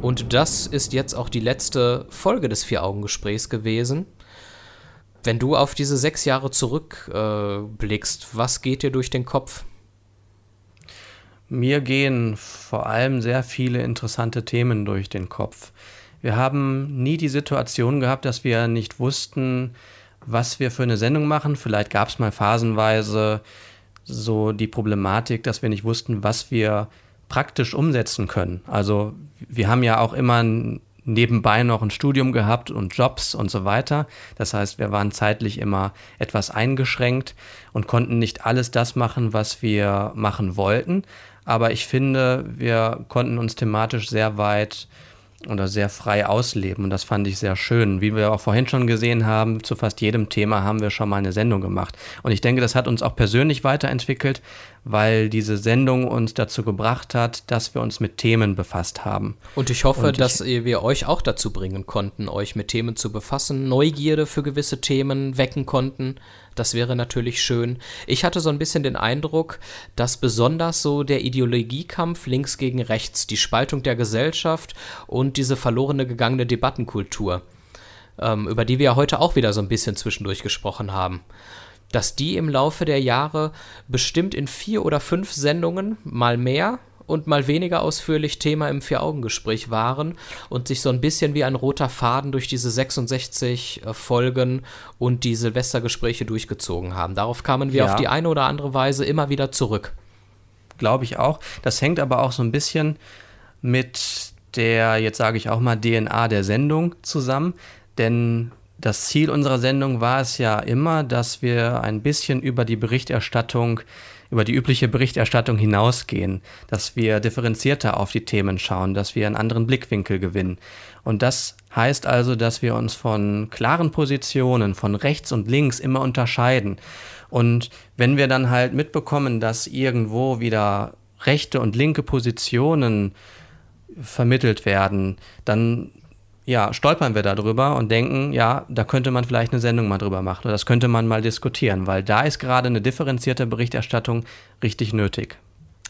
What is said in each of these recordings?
Und das ist jetzt auch die letzte Folge des Vier-Augen-Gesprächs gewesen. Wenn du auf diese sechs Jahre zurückblickst, äh, was geht dir durch den Kopf? Mir gehen vor allem sehr viele interessante Themen durch den Kopf. Wir haben nie die Situation gehabt, dass wir nicht wussten, was wir für eine Sendung machen. Vielleicht gab es mal phasenweise so die Problematik, dass wir nicht wussten, was wir praktisch umsetzen können. Also wir haben ja auch immer nebenbei noch ein Studium gehabt und Jobs und so weiter. Das heißt, wir waren zeitlich immer etwas eingeschränkt und konnten nicht alles das machen, was wir machen wollten. Aber ich finde, wir konnten uns thematisch sehr weit oder sehr frei ausleben. Und das fand ich sehr schön. Wie wir auch vorhin schon gesehen haben, zu fast jedem Thema haben wir schon mal eine Sendung gemacht. Und ich denke, das hat uns auch persönlich weiterentwickelt, weil diese Sendung uns dazu gebracht hat, dass wir uns mit Themen befasst haben. Und ich hoffe, Und ich, dass wir euch auch dazu bringen konnten, euch mit Themen zu befassen, Neugierde für gewisse Themen wecken konnten. Das wäre natürlich schön. Ich hatte so ein bisschen den Eindruck, dass besonders so der Ideologiekampf links gegen rechts, die Spaltung der Gesellschaft und diese verlorene gegangene Debattenkultur, ähm, über die wir ja heute auch wieder so ein bisschen zwischendurch gesprochen haben, dass die im Laufe der Jahre bestimmt in vier oder fünf Sendungen, mal mehr, und mal weniger ausführlich Thema im Vier-Augen-Gespräch waren und sich so ein bisschen wie ein roter Faden durch diese 66 äh, Folgen und die Silvestergespräche durchgezogen haben. Darauf kamen wir ja. auf die eine oder andere Weise immer wieder zurück. Glaube ich auch. Das hängt aber auch so ein bisschen mit der, jetzt sage ich auch mal, DNA der Sendung zusammen. Denn das Ziel unserer Sendung war es ja immer, dass wir ein bisschen über die Berichterstattung über die übliche Berichterstattung hinausgehen, dass wir differenzierter auf die Themen schauen, dass wir einen anderen Blickwinkel gewinnen. Und das heißt also, dass wir uns von klaren Positionen, von rechts und links immer unterscheiden. Und wenn wir dann halt mitbekommen, dass irgendwo wieder rechte und linke Positionen vermittelt werden, dann ja, stolpern wir darüber und denken, ja, da könnte man vielleicht eine Sendung mal drüber machen oder das könnte man mal diskutieren, weil da ist gerade eine differenzierte Berichterstattung richtig nötig.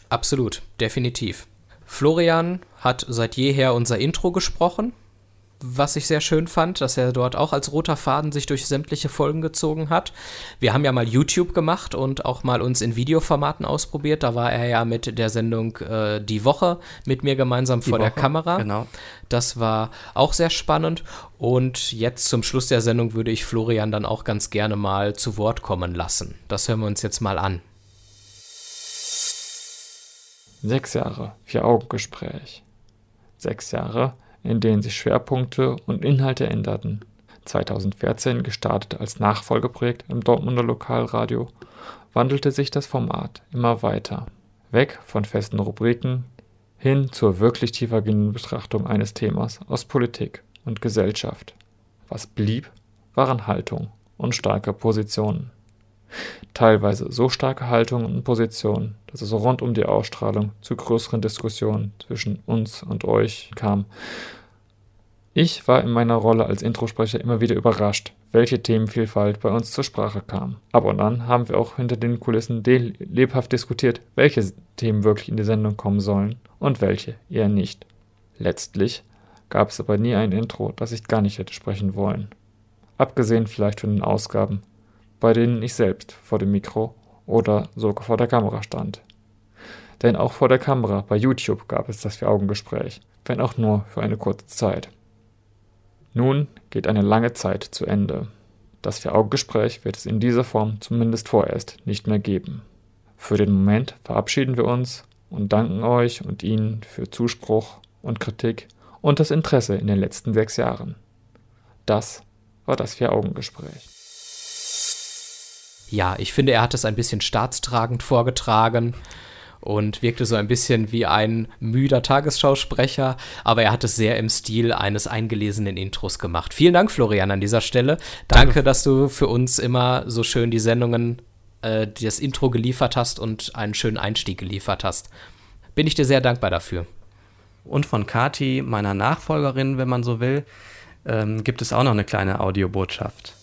Absolut, definitiv. Florian hat seit jeher unser Intro gesprochen was ich sehr schön fand, dass er dort auch als roter Faden sich durch sämtliche Folgen gezogen hat. Wir haben ja mal YouTube gemacht und auch mal uns in Videoformaten ausprobiert. Da war er ja mit der Sendung äh, Die Woche mit mir gemeinsam Die vor Woche, der Kamera. Genau. Das war auch sehr spannend. Und jetzt zum Schluss der Sendung würde ich Florian dann auch ganz gerne mal zu Wort kommen lassen. Das hören wir uns jetzt mal an. Sechs Jahre, vier Augengespräch. Sechs Jahre, in denen sich Schwerpunkte und Inhalte änderten. 2014 gestartet als Nachfolgeprojekt im Dortmunder Lokalradio, wandelte sich das Format immer weiter. Weg von festen Rubriken hin zur wirklich tiefergehenden Betrachtung eines Themas aus Politik und Gesellschaft. Was blieb, waren Haltung und starke Positionen. Teilweise so starke Haltungen und Positionen, dass es rund um die Ausstrahlung zu größeren Diskussionen zwischen uns und euch kam. Ich war in meiner Rolle als Introsprecher immer wieder überrascht, welche Themenvielfalt bei uns zur Sprache kam. Ab und an haben wir auch hinter den Kulissen lebhaft diskutiert, welche Themen wirklich in die Sendung kommen sollen und welche eher nicht. Letztlich gab es aber nie ein Intro, das ich gar nicht hätte sprechen wollen. Abgesehen vielleicht von den Ausgaben, bei denen ich selbst vor dem Mikro oder sogar vor der Kamera stand. Denn auch vor der Kamera bei YouTube gab es das Vier-Augen-Gespräch, wenn auch nur für eine kurze Zeit. Nun geht eine lange Zeit zu Ende. Das Vier-Augen-Gespräch wird es in dieser Form zumindest vorerst nicht mehr geben. Für den Moment verabschieden wir uns und danken euch und Ihnen für Zuspruch und Kritik und das Interesse in den letzten sechs Jahren. Das war das Vier-Augen-Gespräch. Ja, ich finde, er hat es ein bisschen staatstragend vorgetragen und wirkte so ein bisschen wie ein müder Tagesschausprecher, aber er hat es sehr im Stil eines eingelesenen Intros gemacht. Vielen Dank, Florian, an dieser Stelle. Danke, Danke dass du für uns immer so schön die Sendungen, äh, das Intro geliefert hast und einen schönen Einstieg geliefert hast. Bin ich dir sehr dankbar dafür. Und von Kati, meiner Nachfolgerin, wenn man so will, ähm, gibt es auch noch eine kleine Audiobotschaft.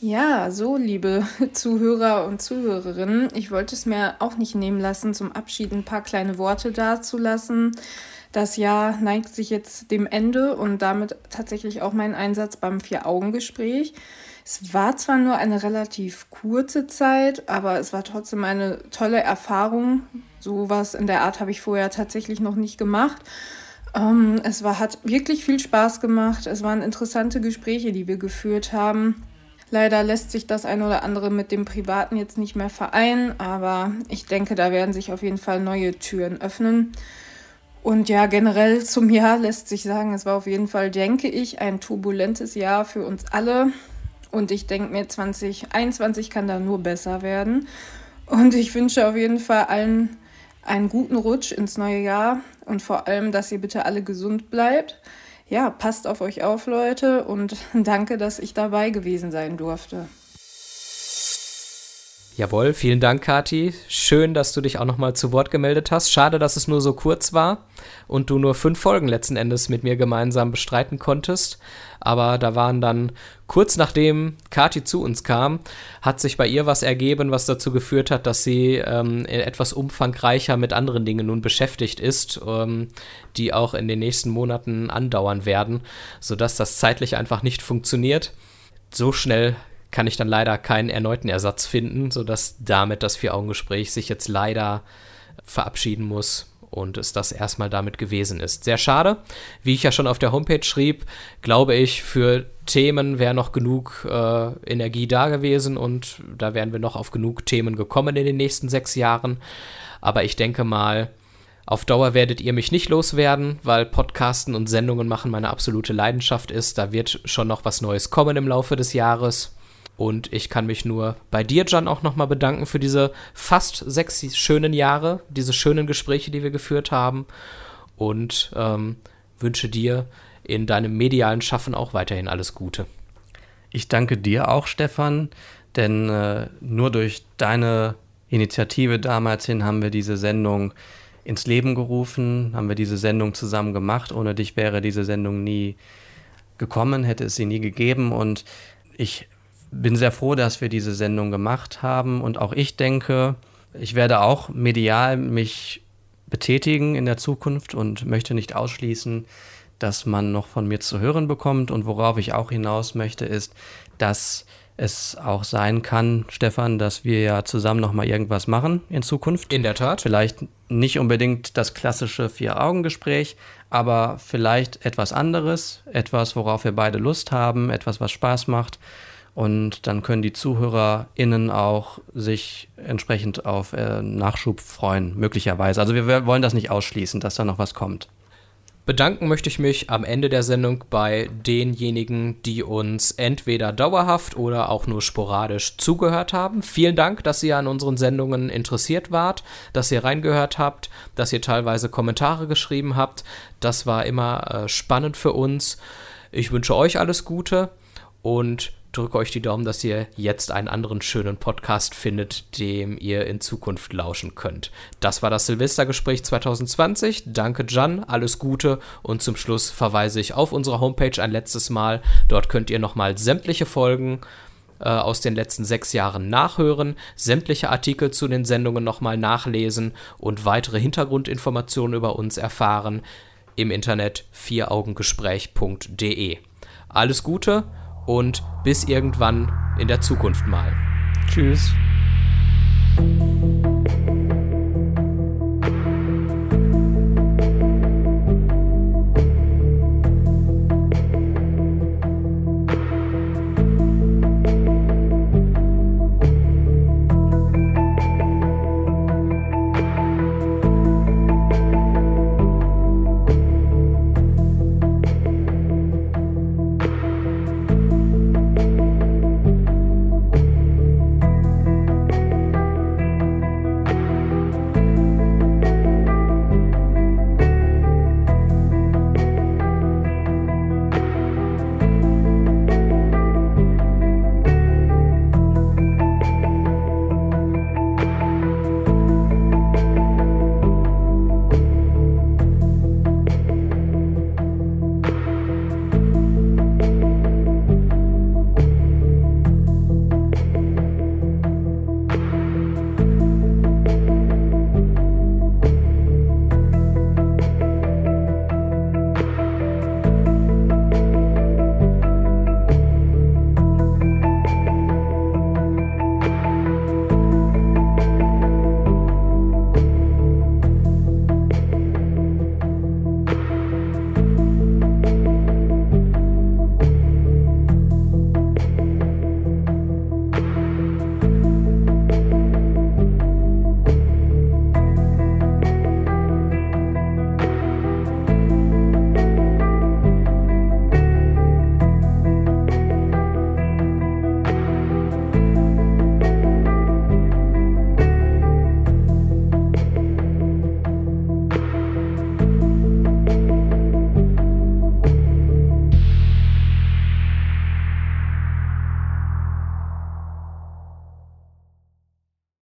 Ja, so, liebe Zuhörer und Zuhörerinnen, ich wollte es mir auch nicht nehmen lassen, zum Abschied ein paar kleine Worte dazulassen. Das Jahr neigt sich jetzt dem Ende und damit tatsächlich auch mein Einsatz beim Vier-Augen-Gespräch. Es war zwar nur eine relativ kurze Zeit, aber es war trotzdem eine tolle Erfahrung. Sowas in der Art habe ich vorher tatsächlich noch nicht gemacht. Ähm, es war, hat wirklich viel Spaß gemacht. Es waren interessante Gespräche, die wir geführt haben. Leider lässt sich das ein oder andere mit dem Privaten jetzt nicht mehr vereinen, aber ich denke, da werden sich auf jeden Fall neue Türen öffnen. Und ja, generell zum Jahr lässt sich sagen, es war auf jeden Fall, denke ich, ein turbulentes Jahr für uns alle. Und ich denke mir, 2021 kann da nur besser werden. Und ich wünsche auf jeden Fall allen einen guten Rutsch ins neue Jahr und vor allem, dass ihr bitte alle gesund bleibt. Ja, passt auf euch auf, Leute, und danke, dass ich dabei gewesen sein durfte. Jawohl, vielen Dank, Kati. Schön, dass du dich auch nochmal zu Wort gemeldet hast. Schade, dass es nur so kurz war und du nur fünf Folgen letzten Endes mit mir gemeinsam bestreiten konntest. Aber da waren dann kurz nachdem Kati zu uns kam, hat sich bei ihr was ergeben, was dazu geführt hat, dass sie ähm, etwas umfangreicher mit anderen Dingen nun beschäftigt ist, ähm, die auch in den nächsten Monaten andauern werden, sodass das zeitlich einfach nicht funktioniert. So schnell kann ich dann leider keinen erneuten Ersatz finden, sodass damit das Vier-Augen-Gespräch sich jetzt leider verabschieden muss und es das erstmal damit gewesen ist. Sehr schade. Wie ich ja schon auf der Homepage schrieb, glaube ich, für Themen wäre noch genug äh, Energie da gewesen und da wären wir noch auf genug Themen gekommen in den nächsten sechs Jahren. Aber ich denke mal, auf Dauer werdet ihr mich nicht loswerden, weil Podcasten und Sendungen machen meine absolute Leidenschaft ist. Da wird schon noch was Neues kommen im Laufe des Jahres. Und ich kann mich nur bei dir, Jan, auch nochmal bedanken für diese fast sechs schönen Jahre, diese schönen Gespräche, die wir geführt haben. Und ähm, wünsche dir in deinem medialen Schaffen auch weiterhin alles Gute. Ich danke dir auch, Stefan, denn äh, nur durch deine Initiative damals hin haben wir diese Sendung ins Leben gerufen, haben wir diese Sendung zusammen gemacht. Ohne dich wäre diese Sendung nie gekommen, hätte es sie nie gegeben. Und ich bin sehr froh, dass wir diese Sendung gemacht haben und auch ich denke, ich werde auch medial mich betätigen in der Zukunft und möchte nicht ausschließen, dass man noch von mir zu hören bekommt und worauf ich auch hinaus möchte ist, dass es auch sein kann, Stefan, dass wir ja zusammen noch mal irgendwas machen in Zukunft. In der Tat. Vielleicht nicht unbedingt das klassische Vier-Augen-Gespräch, aber vielleicht etwas anderes, etwas, worauf wir beide Lust haben, etwas, was Spaß macht und dann können die ZuhörerInnen auch sich entsprechend auf äh, Nachschub freuen, möglicherweise. Also wir wollen das nicht ausschließen, dass da noch was kommt. Bedanken möchte ich mich am Ende der Sendung bei denjenigen, die uns entweder dauerhaft oder auch nur sporadisch zugehört haben. Vielen Dank, dass ihr an unseren Sendungen interessiert wart, dass ihr reingehört habt, dass ihr teilweise Kommentare geschrieben habt. Das war immer äh, spannend für uns. Ich wünsche euch alles Gute und drücke euch die Daumen, dass ihr jetzt einen anderen schönen Podcast findet, dem ihr in Zukunft lauschen könnt. Das war das Silvestergespräch 2020. Danke, Jan. Alles Gute. Und zum Schluss verweise ich auf unsere Homepage ein letztes Mal. Dort könnt ihr nochmal sämtliche Folgen äh, aus den letzten sechs Jahren nachhören, sämtliche Artikel zu den Sendungen nochmal nachlesen und weitere Hintergrundinformationen über uns erfahren im Internet vieraugengespräch.de. Alles Gute und bis irgendwann in der Zukunft mal. Tschüss.